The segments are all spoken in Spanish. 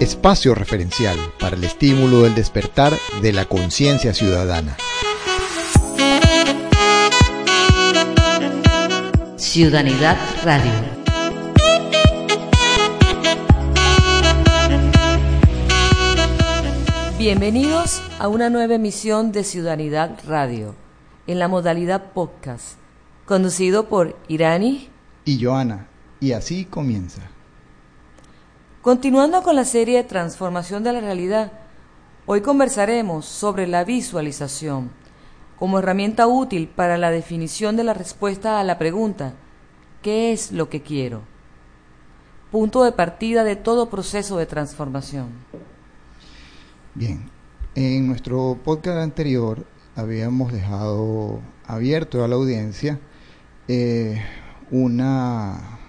Espacio referencial para el estímulo del despertar de la conciencia ciudadana. Ciudadanidad Radio. Bienvenidos a una nueva emisión de Ciudadanidad Radio, en la modalidad podcast, conducido por Irani y Joana, y así comienza. Continuando con la serie de transformación de la realidad, hoy conversaremos sobre la visualización como herramienta útil para la definición de la respuesta a la pregunta ¿qué es lo que quiero? Punto de partida de todo proceso de transformación. Bien, en nuestro podcast anterior habíamos dejado abierto a la audiencia eh, una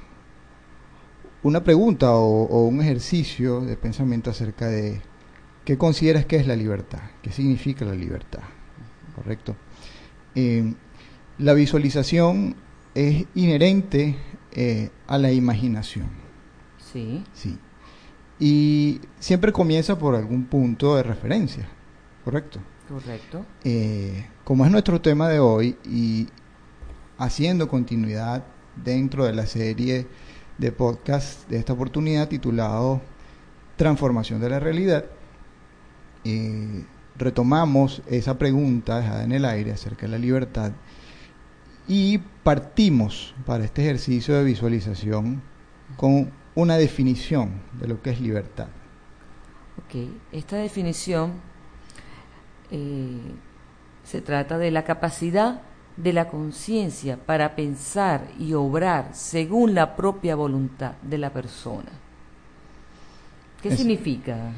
una pregunta o, un ejercicio de pensamiento acerca de qué consideras que es la libertad, qué significa la libertad, ¿correcto? Eh, la visualización es inherente eh, a la imaginación. Sí. Sí. Y siempre comienza por algún punto de referencia, ¿correcto? Correcto. Eh, como es nuestro tema de hoy y haciendo continuidad dentro de la serie de podcast de esta oportunidad titulado Transformación de la Realidad. retomamos esa pregunta dejada en el aire acerca de la libertad y partimos para este ejercicio de visualización con una definición de lo que es libertad. Ok, esta definición eh, se trata de la capacidad de la conciencia para pensar y obrar según la propia voluntad de la persona. ¿Qué significa?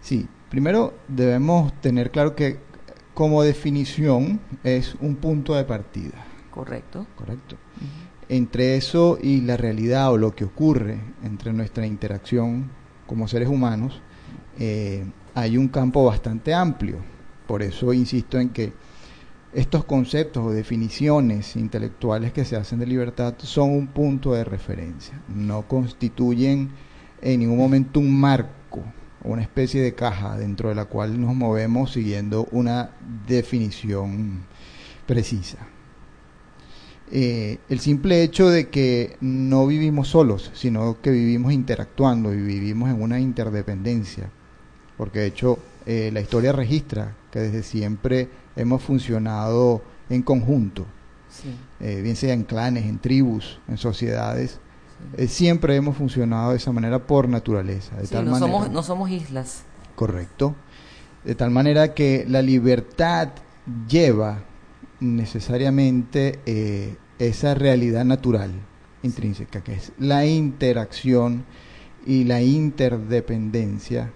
Sí, primero debemos tener claro que como definición es un punto de partida. Correcto. Correcto. Entre eso y la realidad o lo que ocurre entre nuestra interacción como seres humanos, eh, hay un campo bastante amplio. Por eso insisto en que estos conceptos o definiciones intelectuales que se hacen de libertad son un punto de referencia, no constituyen en ningún momento un marco una especie de caja dentro de la cual nos movemos siguiendo una definición precisa. Eh, el simple hecho de que no vivimos solos, sino que vivimos interactuando y vivimos en una interdependencia, porque de hecho eh, la historia registra que desde siempre hemos funcionado en conjunto, eh, bien sea en clanes, en tribus, en sociedades. Eh, siempre hemos funcionado de esa manera por naturaleza. De tal no, somos, no somos islas. Correcto. De tal manera que la libertad lleva necesariamente eh, esa realidad natural intrínseca, que es la interacción y la interdependencia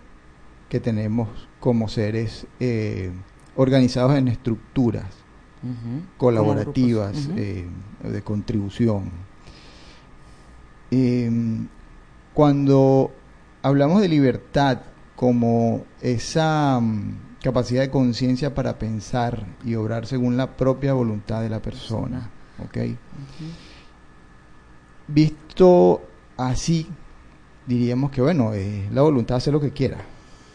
que tenemos como seres organizados en estructuras colaborativas eh, de contribución. Em, cuando hablamos de libertad como esa mm, capacidad de conciencia para pensar y obrar según la propia voluntad de la persona, Visto así, diríamos que bueno, eh, la voluntad hace lo que quiera,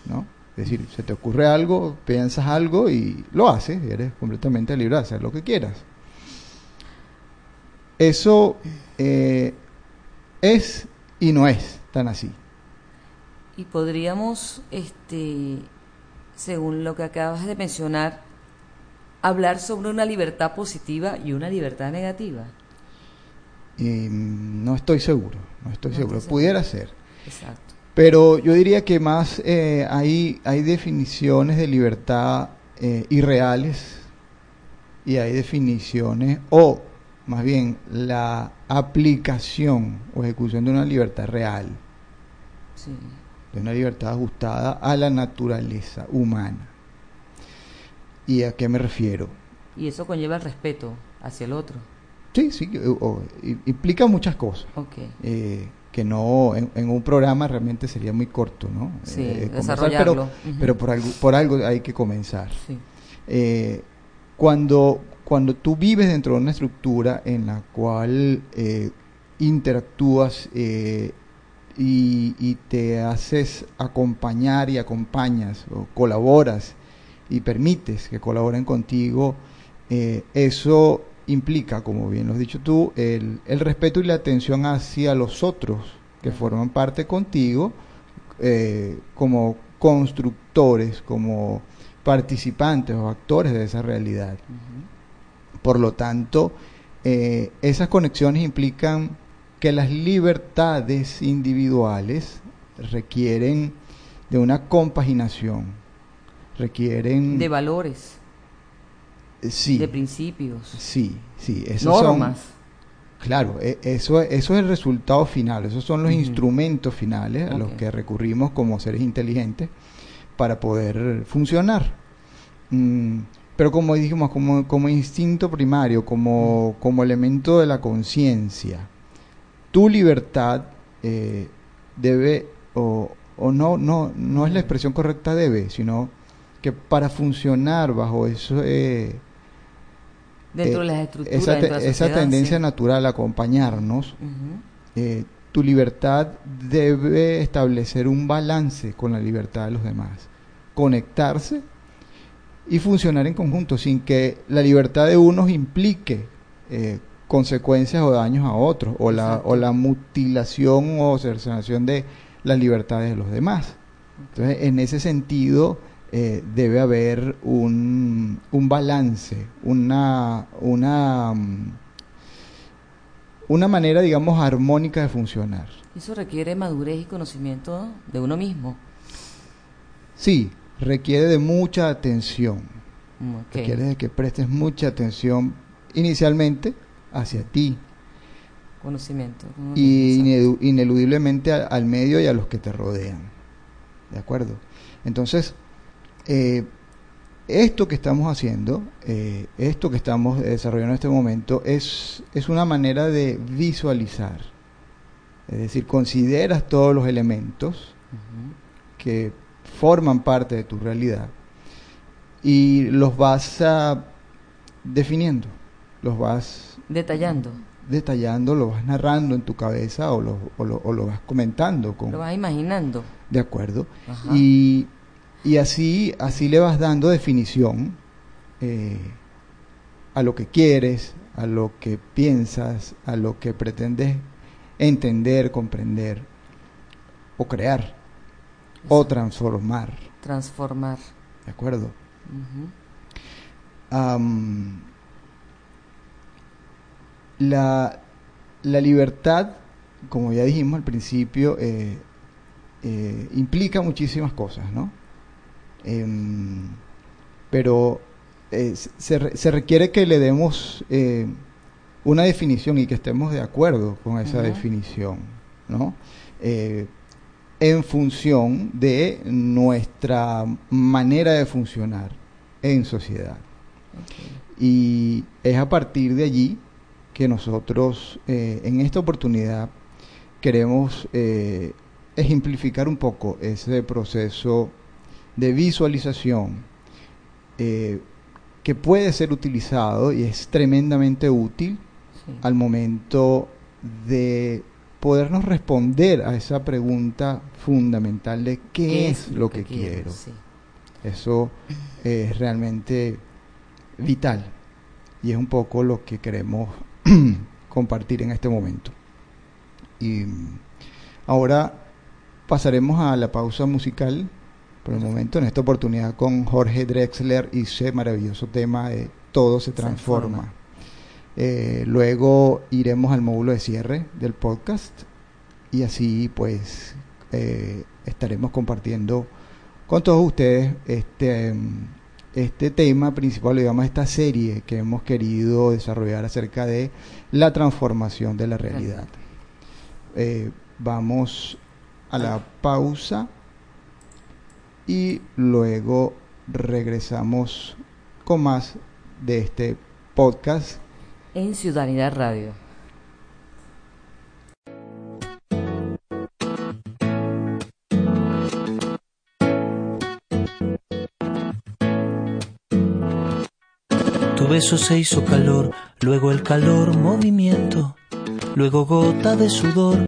¿no? Es decir, se te ocurre algo, piensas algo y lo haces, eres completamente libre de hacer lo que quieras. Eso eh, es y no es tan así. Y podríamos, este, según lo que acabas de mencionar, hablar sobre una libertad positiva y una libertad negativa. no estoy seguro, no estoy seguro. Pudiera ser. Exacto. Pero yo diría que más eh, hay, hay definiciones de libertad eh, irreales y hay definiciones, o más bien la aplicación o ejecución de una libertad real, de una libertad ajustada a la naturaleza humana. ¿Y a qué me refiero? Y eso conlleva el respeto hacia el otro. Sí, sí, implica muchas cosas. Okay. Eh, que no en, un programa realmente sería muy corto, ¿no? Sí, eh, desarrollarlo. Pero, por, algo, por algo hay que comenzar. Eh, cuando, cuando tú vives dentro de una estructura en la cual eh, interactúas y y, te haces acompañar y acompañas o colaboras y permites que colaboren contigo, eso implica, como bien lo has dicho tú, el, el, respeto y la atención hacia los otros que forman parte contigo eh, como constructores, como participantes o actores de esa realidad. Por lo tanto, eh, esas conexiones implican que las libertades individuales requieren de una compaginación, requieren... De valores. Sí. De principios. Sí, sí. Normas. claro, e, eso, eso es el resultado final, esos son los instrumentos finales a los que recurrimos como seres inteligentes para poder funcionar. Mm, pero como dijimos, como, como instinto primario, como, como elemento de la conciencia tu libertad eh, debe, o, o, no, no, no es la expresión correcta debe, sino que para funcionar bajo eso... Eh, dentro de las estructuras, esa, esa tendencia natural a acompañarnos, eh, tu libertad debe establecer un balance con la libertad de los demás, conectarse y funcionar en conjunto sin que la libertad de unos implique eh, consecuencias o daños a otros, o la, o la mutilación o cercenación de las libertades de los demás. Entonces, en ese sentido, eh, debe haber un, un balance, una, una, mm, una manera, digamos, armónica de funcionar. Eso requiere madurez y conocimiento de uno mismo. Sí, requiere de mucha atención. Mm, requiere de que prestes mucha atención inicialmente hacia ti. Conocimiento. Y ineludiblemente al, medio y a los que te rodean. ¿De acuerdo? Entonces, eh, esto que estamos haciendo, eh, esto que estamos desarrollando en este momento, es, es una manera de visualizar. Es decir, consideras todos los elementos que forman parte de tu realidad y los vas definiendo, los vas Detallando. Detallando, lo vas narrando en tu cabeza o lo, o lo, o lo vas comentando. Con, lo vas imaginando. De acuerdo. Y, y, así, así le vas dando definición eh, a lo que quieres, a lo que piensas, a lo que pretendes entender, comprender o crear o transformar. Transformar. ¿De acuerdo? La, la libertad, como ya dijimos al principio, eh, eh, implica muchísimas cosas, ¿no? Em, pero eh, se, se, requiere que le demos una definición y que estemos de acuerdo con esa definición, ¿no? en función de nuestra manera de funcionar en sociedad. Y es a partir de allí que nosotros eh, en esta oportunidad queremos eh, ejemplificar un poco ese proceso de visualización eh, que puede ser utilizado y es tremendamente útil al momento de podernos responder a esa pregunta fundamental de qué, es, lo que, quiero. Eso es realmente vital y es un poco lo que queremos compartir en este momento. Y ahora pasaremos a la pausa musical por el momento, en esta oportunidad con Jorge Drexler y ese maravilloso tema de Todo se transforma. Eh, luego iremos al módulo de cierre del podcast y así pues eh, estaremos compartiendo con todos ustedes este este tema principal, digamos, esta serie que hemos querido desarrollar acerca de la transformación de la realidad. Eh, vamos a la pausa y luego regresamos con más de este podcast en Ciudadanía Radio. beso se hizo calor, luego el calor movimiento, luego gota de sudor,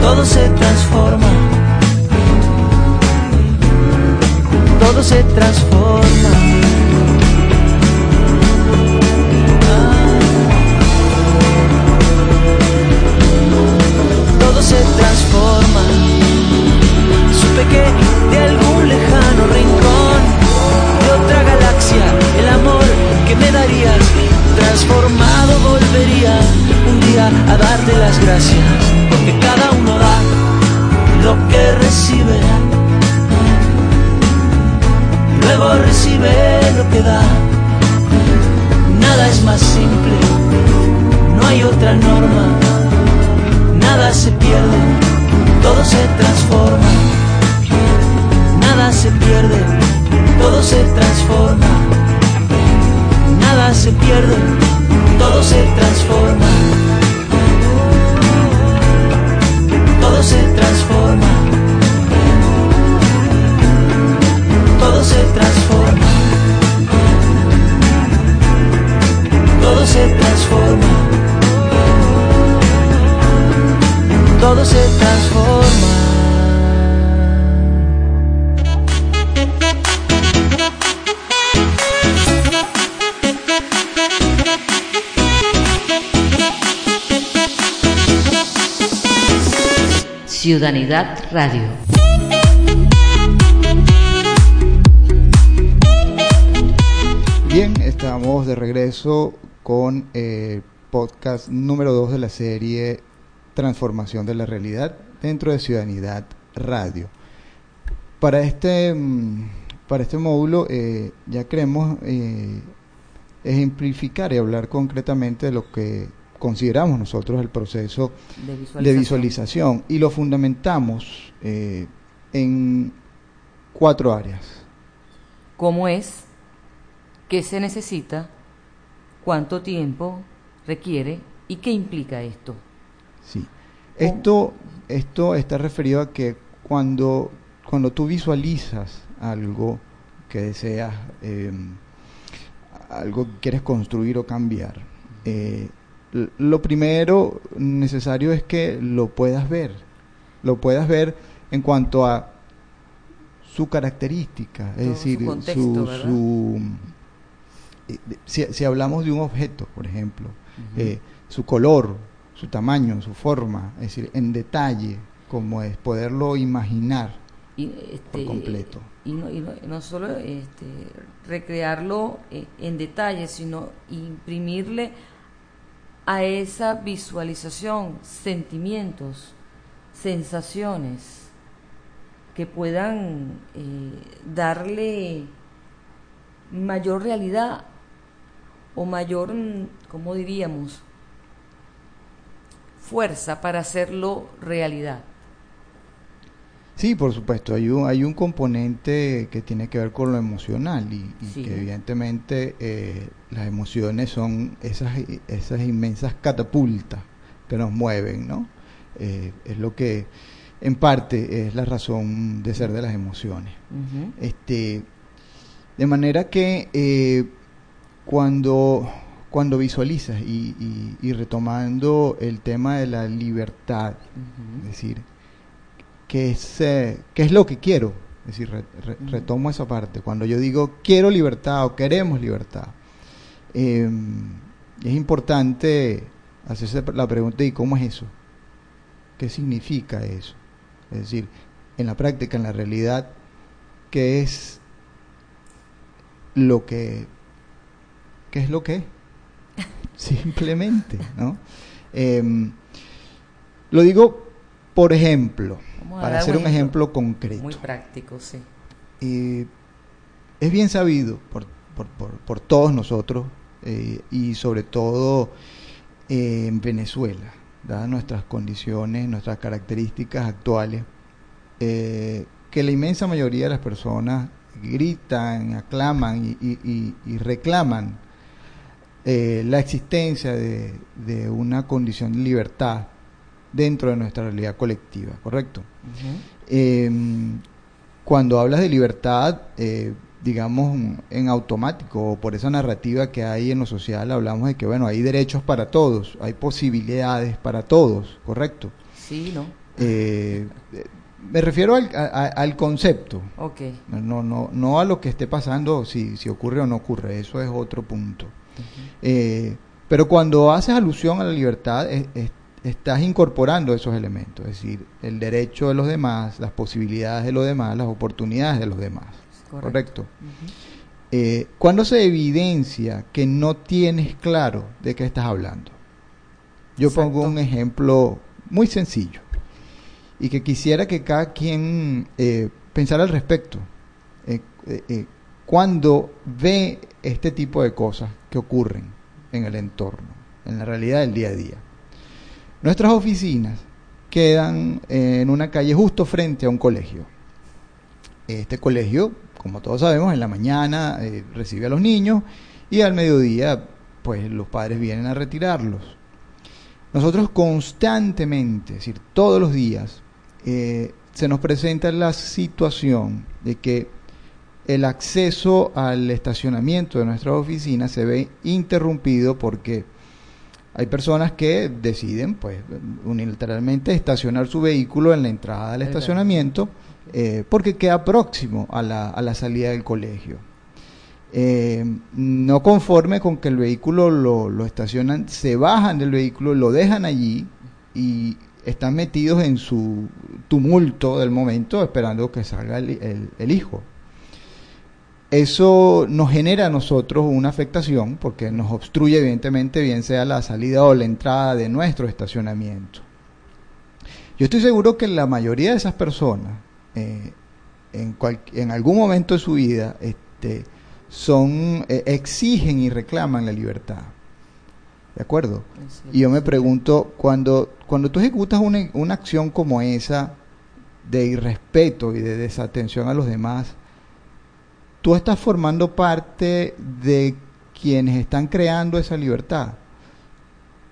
Todo se transforma. Todo se transforma. Todo se transforma. Supe que de algún lejano rincón de otra galaxia el amor que me darías, transformado volvería un día a darte las gracias, porque cada lo que recibe, luego recibe lo que da. Ciudadanidad Radio. Bien, estamos de regreso con el podcast número 2 de la serie Transformación de la Realidad dentro de Ciudadanidad Radio. Para este, mm, para este módulo eh, ya queremos eh, ejemplificar y hablar concretamente de lo que consideramos nosotros el proceso De visualización. de visualización y lo fundamentamos eh, en cuatro áreas. ¿Cómo es? ¿Qué se necesita? ¿Cuánto tiempo requiere? ¿Y qué implica esto? Sí. Esto, esto está referido a que cuando, cuando tú visualizas algo que deseas, eh, algo que quieres construir o cambiar, eh, lo primero necesario es que lo puedas ver. Lo puedas ver en cuanto a su característica, es Todo su decir, contexto, su, eh, si, si hablamos de un objeto, por ejemplo, eh, su color, su tamaño, su forma, es decir, en detalle, como es poderlo imaginar. y, este, por completo. Y no, y no, y no solo este, recrearlo eh, en detalle, sino imprimirle a esa visualización sentimientos, sensaciones. que puedan eh, darle mayor realidad o mayor, mm, ¿cómo diríamos? Fuerza para hacerlo realidad. Sí, por supuesto, hay un, hay un componente que tiene que ver con lo emocional y, que evidentemente eh, las emociones son esas, esas inmensas catapultas que nos mueven, ¿no? Eh, es lo que en parte es la razón de ser de las emociones. este, de manera que eh, cuando, cuando visualizas y, y, retomando el tema de la libertad, es decir, qué es, eh, qué es lo que quiero. Es decir, retomo esa parte. Cuando yo digo quiero libertad o queremos libertad, em, es importante hacerse la pregunta ¿y cómo es eso? ¿Qué significa eso? Es decir, en la práctica, en la realidad, ¿qué es lo que, qué es lo que es? Simplemente, ¿no? Em, lo digo, por ejemplo, para hacer un ejemplo, concreto. Muy práctico, sí. es bien sabido por, por, todos nosotros eh, y sobre todo eh, en Venezuela, dadas nuestras condiciones, nuestras características actuales, eh, que la inmensa mayoría de las personas gritan, aclaman y, reclaman la existencia de, de una condición de libertad dentro de nuestra realidad colectiva, ¿correcto? Em, cuando hablas de libertad, eh, digamos, en automático, o por esa narrativa que hay en lo social, hablamos de que, bueno, hay derechos para todos, hay posibilidades para todos, ¿correcto? Sí, ¿no? Eh, me refiero al, al concepto. Ok. No, no, no a lo que esté pasando, si, si ocurre o no ocurre, eso es otro punto. Eh, pero cuando haces alusión a la libertad, es, estás incorporando esos elementos, es decir, el derecho de los demás, las posibilidades de los demás, las oportunidades de los demás. Correcto. Eh, cuando se evidencia que no tienes claro de qué estás hablando? Yo pongo un ejemplo muy sencillo y que quisiera que cada quien eh, pensara al respecto. Eh, cuando ve este tipo de cosas que ocurren en el entorno, en la realidad del día a día Nuestras oficinas quedan en una calle justo frente a un colegio. Este colegio, como todos sabemos, en la mañana eh, recibe a los niños y al mediodía, pues los padres vienen a retirarlos. Nosotros constantemente, es decir, todos los días, eh, se nos presenta la situación de que el acceso al estacionamiento de nuestras oficinas se ve interrumpido porque hay personas que deciden, pues, unilateralmente estacionar su vehículo en la entrada del estacionamiento eh, porque queda próximo a la, a la salida del colegio. Eh, no conforme con que el vehículo lo, lo, estacionan, se bajan del vehículo, lo dejan allí y están metidos en su tumulto del momento esperando que salga el hijo. Eso nos genera a nosotros una afectación porque nos obstruye evidentemente bien sea la salida o la entrada de nuestro estacionamiento. Yo estoy seguro que la mayoría de esas personas eh, en, en, algún momento de su vida este, son, eh, exigen y reclaman la libertad. ¿De acuerdo? Y yo me pregunto, cuando, cuando tú ejecutas una, una acción como esa de irrespeto y de desatención a los demás, tú estás formando parte de quienes están creando esa libertad.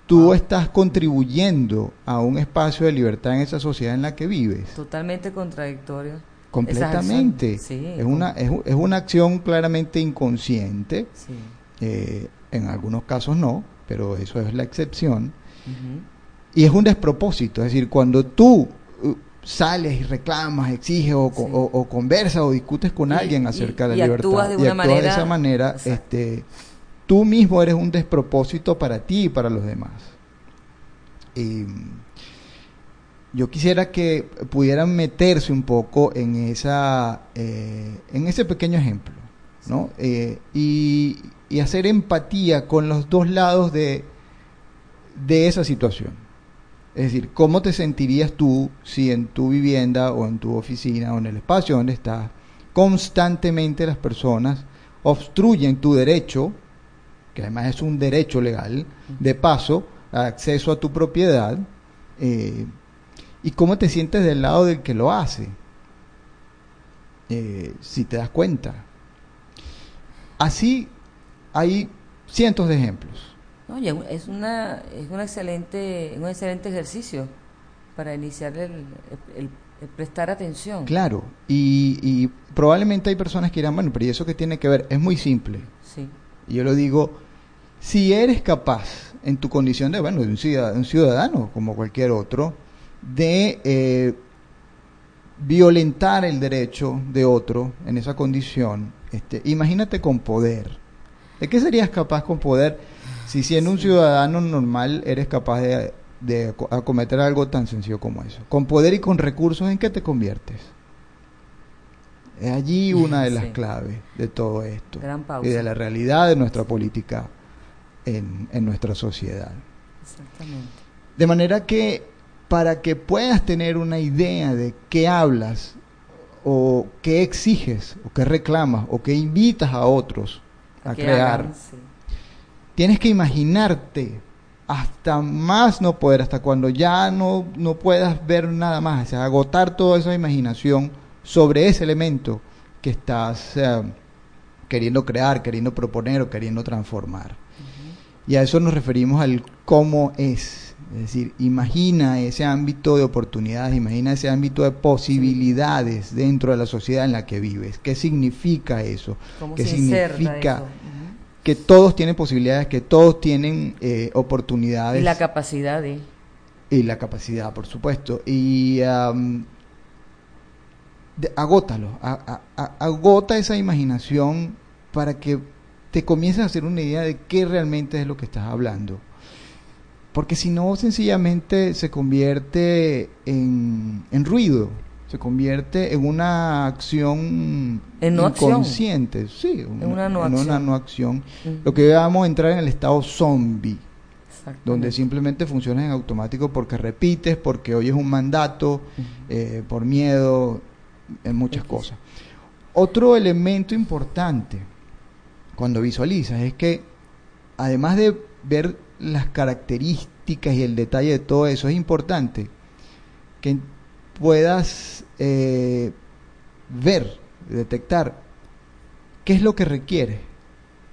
Tú estás contribuyendo a un espacio de libertad en esa sociedad en la que vives. Totalmente contradictorio. Completamente. es, una, es, una acción claramente inconsciente. Eh, en algunos casos no, pero eso es la excepción. Y es un despropósito. Es decir, cuando tú sales y reclamas, exiges o, o, conversas o discutes con alguien acerca de la libertad de y actúas de esa manera, este, tú mismo eres un despropósito para ti y para los demás. Y yo quisiera que pudieran meterse un poco en esa eh, en ese pequeño ejemplo, ¿no? Eh, y, y hacer empatía con los dos lados de, de esa situación. Es decir, ¿cómo te sentirías tú si en tu vivienda o en tu oficina o en el espacio donde estás constantemente las personas obstruyen tu derecho, que además es un derecho legal, de paso, acceso a tu propiedad, eh, y cómo te sientes del lado del que lo hace, eh, si te das cuenta. Así hay cientos de ejemplos. No, es, una, es un, excelente, un excelente ejercicio para iniciar el, prestar atención. Claro, y, probablemente hay personas que dirán, bueno, pero ¿y eso qué tiene que ver? Es muy simple. Sí. Y yo lo digo, si eres capaz, en tu condición de, bueno, de un ciudadano, un ciudadano como cualquier otro, de eh, violentar el derecho de otro en esa condición, este, imagínate con poder. ¿De qué serías capaz con poder si siendo un ciudadano normal eres capaz de, de acometer algo tan sencillo como eso? Con poder y con recursos, ¿en qué te conviertes? Es allí una de las claves de todo esto y de la realidad de nuestra política en, en nuestra sociedad. Exactamente. De manera que para que puedas tener una idea de qué hablas o qué exiges o qué reclamas o qué invitas a otros a, crear, tienes que imaginarte hasta más no poder, hasta cuando ya no, no puedas ver nada más, o sea, agotar toda esa imaginación sobre ese elemento que estás eh, queriendo crear, queriendo proponer o queriendo transformar. Y a eso nos referimos al cómo es es decir, imagina ese ámbito de oportunidades, imagina ese ámbito de posibilidades dentro de la sociedad en la que vives. ¿Qué significa eso? ¿Qué significa que todos tienen posibilidades, que todos tienen eh, oportunidades? Y la capacidad de... Y la capacidad, por supuesto. Y agótalo, agota esa imaginación para que te comiences a hacer una idea de qué realmente es lo que estás hablando porque si no, sencillamente se convierte en, ruido, se convierte en una acción inconsciente. Sí, en una no acción. no acción. Lo que vamos a entrar en el estado zombie, donde simplemente funciona en automático porque repites, porque oyes un mandato, eh, por miedo, en muchas cosas. Otro elemento importante cuando visualizas es que, además de ver las características y el detalle de todo eso. Es importante que puedas eh, ver, detectar qué es lo que requiere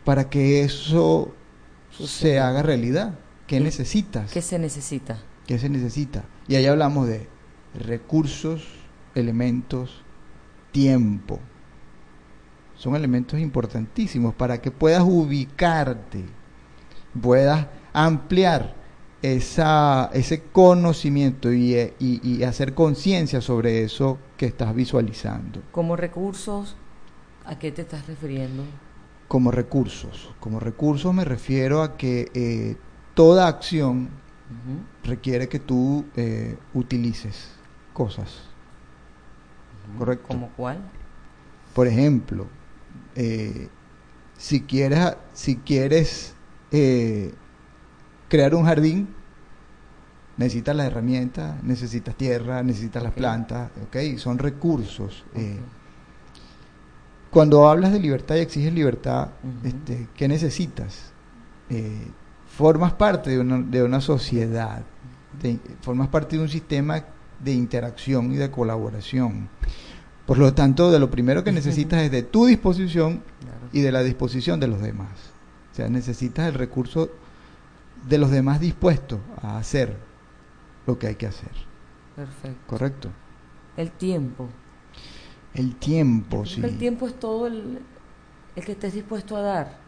para que eso se haga realidad. ¿Qué necesitas? ¿Qué se necesita? ¿Qué se necesita? Y ahí hablamos de recursos, elementos, tiempo. Son elementos importantísimos para que puedas ubicarte, puedas ampliar esa, ese conocimiento y, y, hacer conciencia sobre eso que estás visualizando. Como recursos, ¿a qué te estás refiriendo? Como recursos. Como recursos me refiero a que eh, toda acción requiere que tú eh, utilices cosas. ¿Correcto? ¿Como cuál? Por ejemplo, eh, si quieres, si quieres crear un jardín, necesitas las herramientas, necesitas tierra, necesitas las plantas, ¿ok? Son recursos. Eh. Cuando hablas de libertad y exiges libertad, este, ¿qué necesitas? Eh, formas parte de una, de una sociedad, formas parte de un sistema de interacción y de colaboración. Por lo tanto, de lo primero que necesitas es de tu disposición y de la disposición de los demás. O sea, necesitas el recurso de los demás dispuestos a hacer lo que hay que hacer. Perfecto. ¿Correcto? El tiempo. El tiempo, sí. El tiempo es todo el, el que estés dispuesto a dar.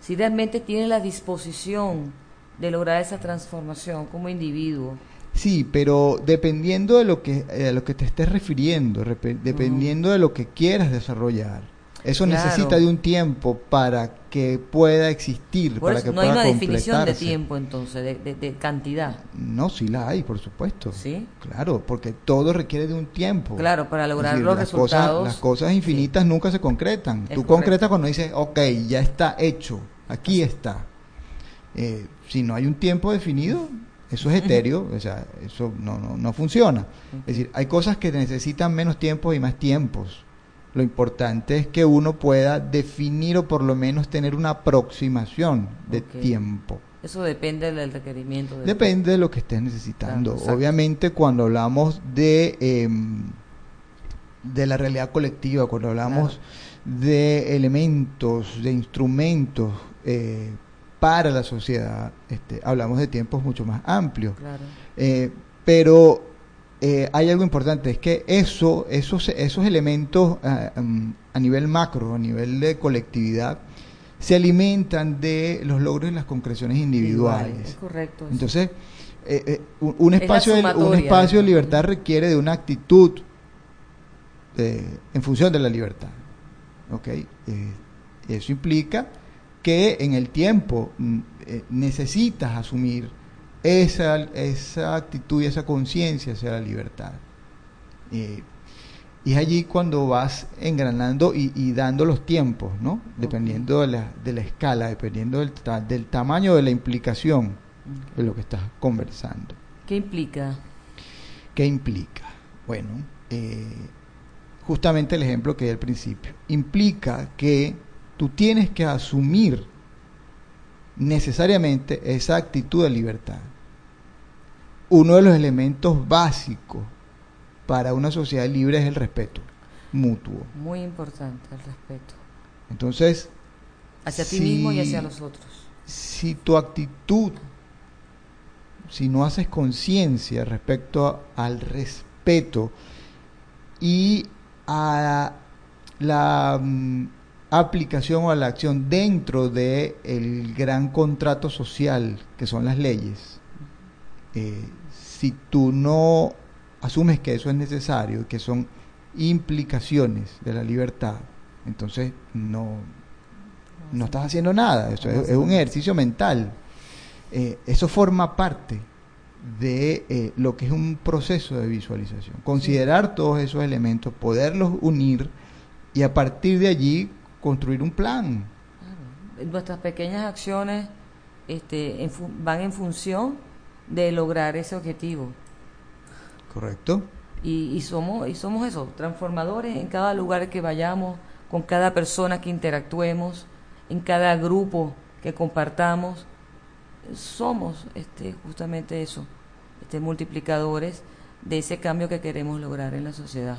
Si realmente tienes la disposición de lograr esa transformación como individuo. Sí, pero dependiendo de lo que, a lo que te estés refiriendo, dependiendo de lo que quieras desarrollar, eso necesita de un tiempo para que pueda existir, para que no hay una definición de tiempo entonces, de, cantidad. No, sí la hay, por supuesto. Sí. Claro, porque todo requiere de un tiempo. Claro, para lograr los las resultados. Cosas, las cosas infinitas nunca se concretan. Tú concretas cuando dices, ok, ya está hecho, aquí está. Eh, si no hay un tiempo definido, Eso es etéreo, o sea, eso no, no, no funciona. Es decir, hay cosas que necesitan menos tiempo y más tiempos. Lo importante es que uno pueda definir o por lo menos tener una aproximación de tiempo. Eso depende del requerimiento. del- Depende de lo que estés necesitando. Claro. Obviamente cuando hablamos de, em, de la realidad colectiva, cuando hablamos de elementos, de instrumentos eh, para la sociedad, este, hablamos de tiempos mucho más amplios. Claro. Eh, pero eh, hay algo importante, es que eso, esos, esos elementos ah, mm, a nivel macro, a nivel de colectividad, se alimentan de los logros y las concreciones individuales. Es correcto. eso. Entonces, eh, eh, un, un Es la espacio de, un sumatoria. espacio de libertad requiere de una actitud en función de la libertad. ¿ok? Eh, eso implica que en el tiempo mm, necesitas asumir esa, esa actitud y esa conciencia hacia la libertad. Eh, y es allí cuando vas engranando y, y dando los tiempos, ¿no? Dependiendo de la, de la escala, dependiendo del, ta- del tamaño de la implicación de lo que estás conversando. ¿Qué implica? ¿Qué implica? Bueno, eh, justamente el ejemplo que di al principio. Implica que tú tienes que asumir necesariamente esa actitud de libertad. Uno de los elementos básicos para una sociedad libre es el respeto mutuo. Muy importante el respeto. Entonces, Hacia ti mismo y hacia los otros. si tu actitud, si no haces conciencia respecto a- al respeto y a la mm, aplicación o a la acción dentro de el gran contrato social que son las leyes, eh, si tú no asumes que eso es necesario, que son implicaciones de la libertad, entonces no, no estás haciendo nada, eso es, es un ejercicio mental. Eh, eso forma parte de eh, lo que es un proceso de visualización. Considerar todos esos elementos, poderlos unir y a partir de allí construir un plan. Claro. Nuestras pequeñas acciones este, en van en función de lograr ese objetivo. ¿Correcto? Y, y somos y somos eso, transformadores en cada lugar que vayamos, con cada persona que interactuemos, en cada grupo que compartamos. Somos este, justamente eso, este, multiplicadores de ese cambio que queremos lograr en la sociedad.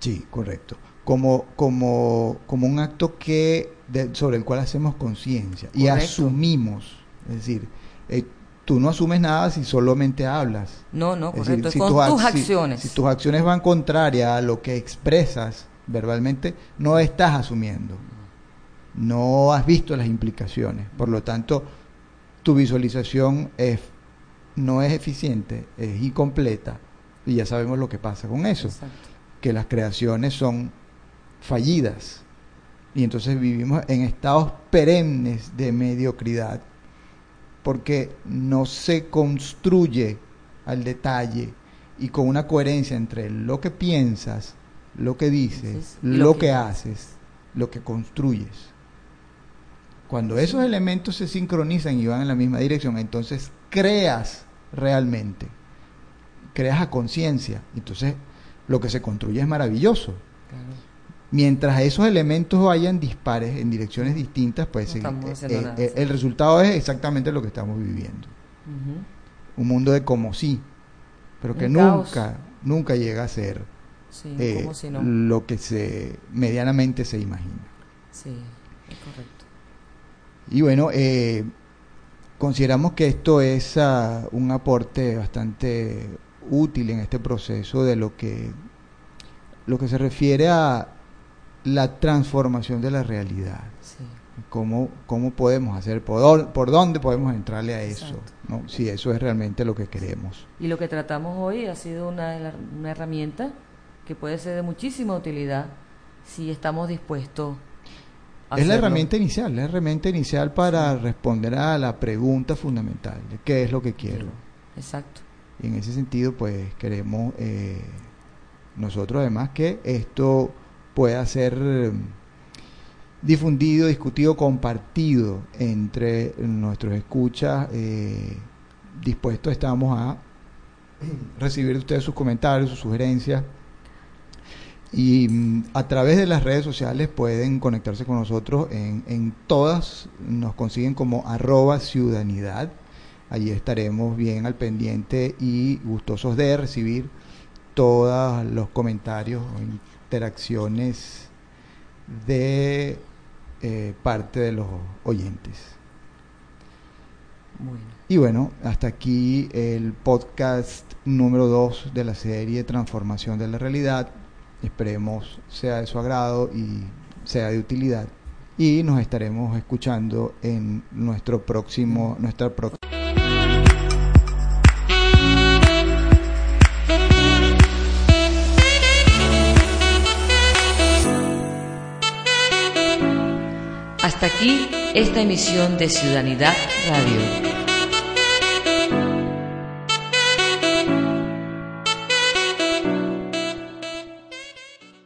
Sí, correcto. Como, como, como un acto que de- sobre el cual hacemos conciencia y asumimos. Es decir, eh, tú no asumes nada si solamente hablas. No, no, Es correcto, decir, si con tus tus ac- si- acciones. Si, tus acciones van contrarias a lo que expresas verbalmente, no estás asumiendo. No has visto las implicaciones. Por lo tanto, tu visualización es, no es eficiente, es incompleta. Y ya sabemos lo que pasa con eso. Exacto. Que las creaciones son fallidas. Y entonces vivimos en estados perennes de mediocridad. Porque no se construye al detalle y con una coherencia entre lo que piensas, lo que dices, lo que que haces, lo que construyes. Cuando esos elementos se sincronizan y van en la misma dirección, entonces creas realmente, creas a conciencia. Entonces lo que se construye es maravilloso. Claro. Mientras esos elementos vayan dispares en direcciones distintas, pues No eh, eh, nada. el resultado es exactamente lo que estamos viviendo. Un mundo de como sí, pero que Un caos. nunca, nunca llega a ser Sí, eh, como si no. lo que se medianamente se imagina. Sí, es correcto. Y bueno, eh, consideramos que esto es ah, un aporte bastante útil en este proceso de lo que, lo que se refiere a la transformación de la realidad. Sí. ¿Cómo, cómo podemos hacer? ¿Por, dó- por dónde podemos entrarle a eso? Si eso es realmente lo que queremos. Y lo que tratamos hoy ha sido una, una herramienta que puede ser de muchísima utilidad si estamos dispuestos a Es la herramienta inicial, la herramienta inicial para responder a la pregunta fundamental de qué es lo que quiero. Exacto. Y en ese sentido, pues queremos eh, nosotros además que esto pueda ser eh, difundido, discutido, compartido entre nuestros escuchas, eh, dispuestos estamos a recibir de ustedes sus comentarios, sus sugerencias. Y mm, a través de las redes sociales pueden conectarse con nosotros en, todas, nos consiguen como arroba ciudadanidad. Allí estaremos bien al pendiente y gustosos de recibir todos los comentarios interacciones de eh, parte de los oyentes. Y bueno, hasta aquí el podcast número 2 de la serie Transformación de la Realidad. Esperemos sea de su agrado y sea de utilidad. Y nos estaremos escuchando en nuestro próximo, nuestra próxima. Aquí esta emisión de Ciudadanidad Radio